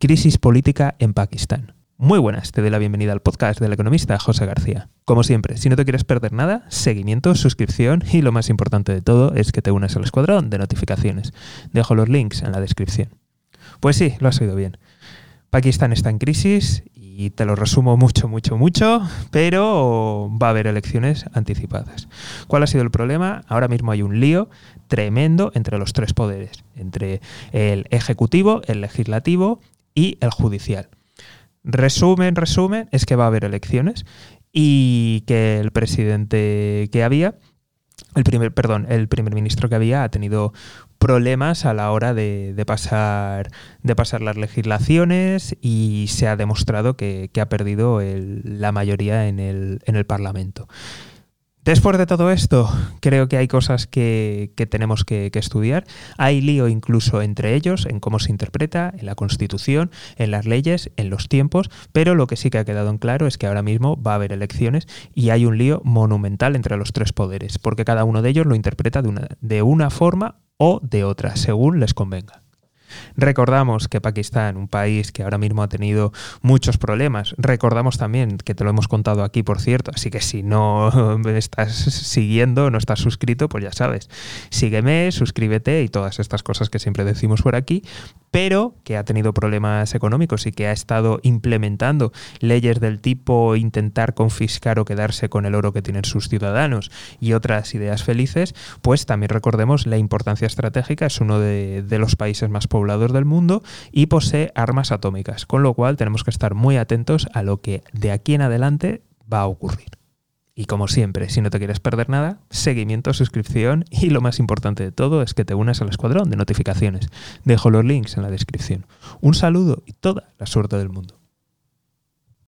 Crisis política en Pakistán. Muy buenas, te doy la bienvenida al podcast del economista José García. Como siempre, si no te quieres perder nada, seguimiento, suscripción y lo más importante de todo es que te unas al escuadrón de notificaciones. Dejo los links en la descripción. Pues sí, lo has oído bien. Pakistán está en crisis y te lo resumo mucho, mucho, mucho, pero va a haber elecciones anticipadas. ¿Cuál ha sido el problema? Ahora mismo hay un lío tremendo entre los tres poderes, entre el ejecutivo, el legislativo y el judicial. Resumen, resumen, es que va a haber elecciones y que el presidente que había el primer, perdón, el primer ministro que había ha tenido problemas a la hora de, pasar, de pasar las legislaciones y se ha demostrado que, ha perdido la mayoría en el, en el Parlamento. Después de todo esto, creo que hay cosas que, tenemos que, estudiar. Hay lío incluso entre ellos en cómo se interpreta, en la Constitución, en las leyes, en los tiempos, pero lo que sí que ha quedado en claro es que ahora mismo va a haber elecciones y hay un lío monumental entre los tres poderes, porque cada uno de ellos lo interpreta de una, de una forma o de otra, según les convenga. Recordamos que Pakistán, un país que ahora mismo ha tenido muchos problemas, recordamos también que te lo hemos contado aquí, por cierto, así que si no me estás siguiendo, no estás suscrito, pues ya sabes, sígueme, suscríbete y todas estas cosas que siempre decimos por aquí, pero que ha tenido problemas económicos y que ha estado implementando leyes del tipo intentar confiscar o quedarse con el oro que tienen sus ciudadanos y otras ideas felices, pues también recordemos la importancia estratégica, es uno de, los países más poblador del mundo y posee armas atómicas, con lo cual tenemos que estar muy atentos a lo que de aquí en adelante va a ocurrir. Y como siempre, si no te quieres perder nada, seguimiento, suscripción y lo más importante de todo es que te unas al escuadrón de notificaciones. Dejo los links en la descripción. Un saludo y toda la suerte del mundo.